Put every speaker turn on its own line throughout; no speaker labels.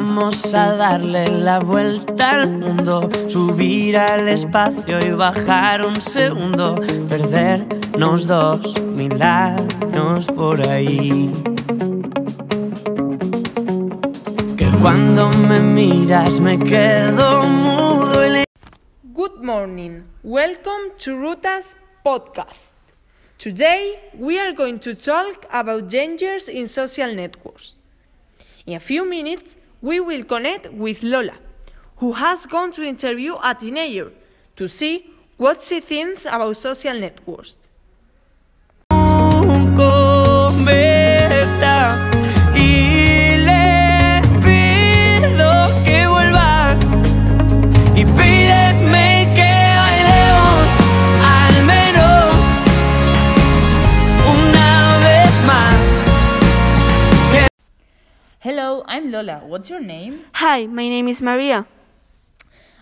Vamos a darle la vuelta al mundo, subir al espacio y bajar un segundo, perdernos dos mil años por ahí. Que cuando me miras me quedo mudo y le
Good morning. Welcome to Rutas podcast. Today we are going to talk about dangers in social networks. In a few minutes, we will connect with Lola, who has gone to interview a teenager to see what she thinks about social networks.
I'm Lola. What's your name?
Hi, my name is Maria.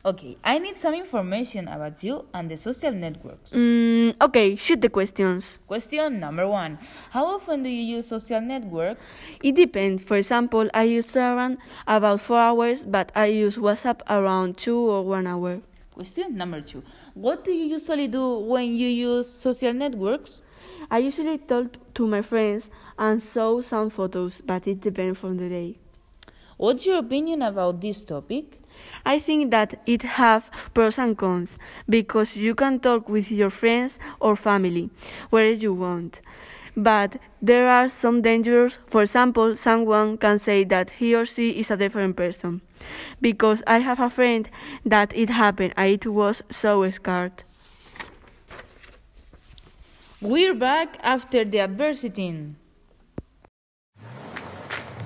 Okay, I need some information about you and the social networks.
Mm, okay, shoot the questions.
Question number one How often do you use social networks?
It depends. For example, I use Instagram about four hours, but I use WhatsApp around two or one hour.
Question number two What do you usually do when you use social networks?
I usually talk to my friends and show some photos, but it depends on the day.
What's your opinion about this topic?
I think that it has pros and cons because you can talk with your friends or family wherever you want. But there are some dangers. For example, someone can say that he or she is a different person. Because I have a friend that it happened and it was so scared.
We're back after the adversity.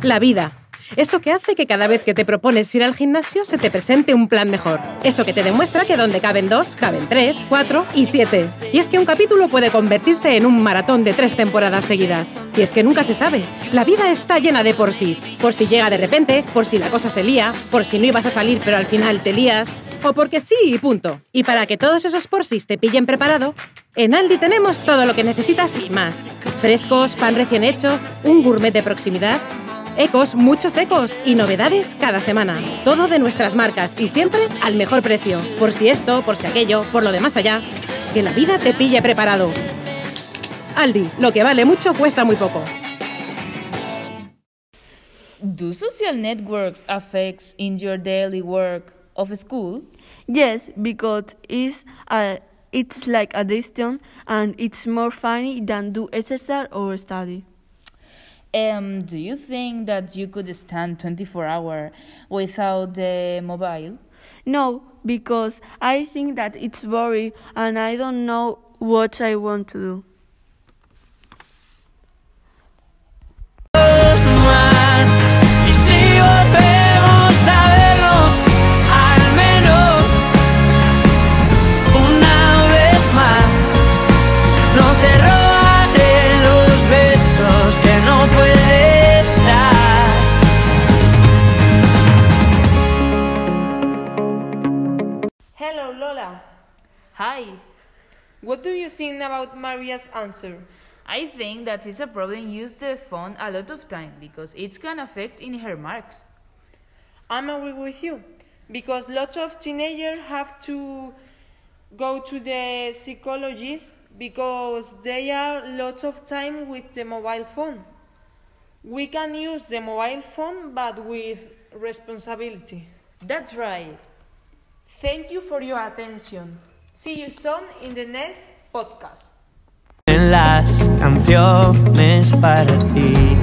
La vida. Eso que hace que cada vez que te propones ir al gimnasio se te presente un plan mejor. Eso que te demuestra que donde caben dos, caben tres, cuatro y siete. Y es que un capítulo puede convertirse en un maratón de tres temporadas seguidas. Y es que nunca se sabe. La vida está llena de por sí. Por si llega de repente, por si la cosa se lía, por si no ibas a salir pero al final te lías. O porque sí y punto. Y para que todos esos por sí te pillen preparado, en Aldi tenemos todo lo que necesitas y más. Frescos, pan recién hecho, un gourmet de proximidad Ecos, muchos ecos y novedades cada semana. Todo de nuestras marcas y siempre al mejor precio. Por si esto, por si aquello, por lo de más allá. Que la vida te pille preparado. Aldi, lo que vale mucho cuesta muy poco.
Do social networks affect in your daily work of school?
Yes, because it's, a, it's like addiction and it's more funny than do exercise or study.
Um, do you think that you could stand 24 hours without the mobile?
No, because I think that it's boring and I don't know what I want to do.
Hi.
What do you think about Maria's answer?
I think that it's a problem use the phone a lot of time because it can affect in her marks.
I'm agree with you because lots of teenagers have to go to the psychologist because they are lots of time with the mobile phone. We can use the mobile phone but with responsibility.
That's right.
Thank you for your attention. See you soon in the next podcast.
en las canciones para ti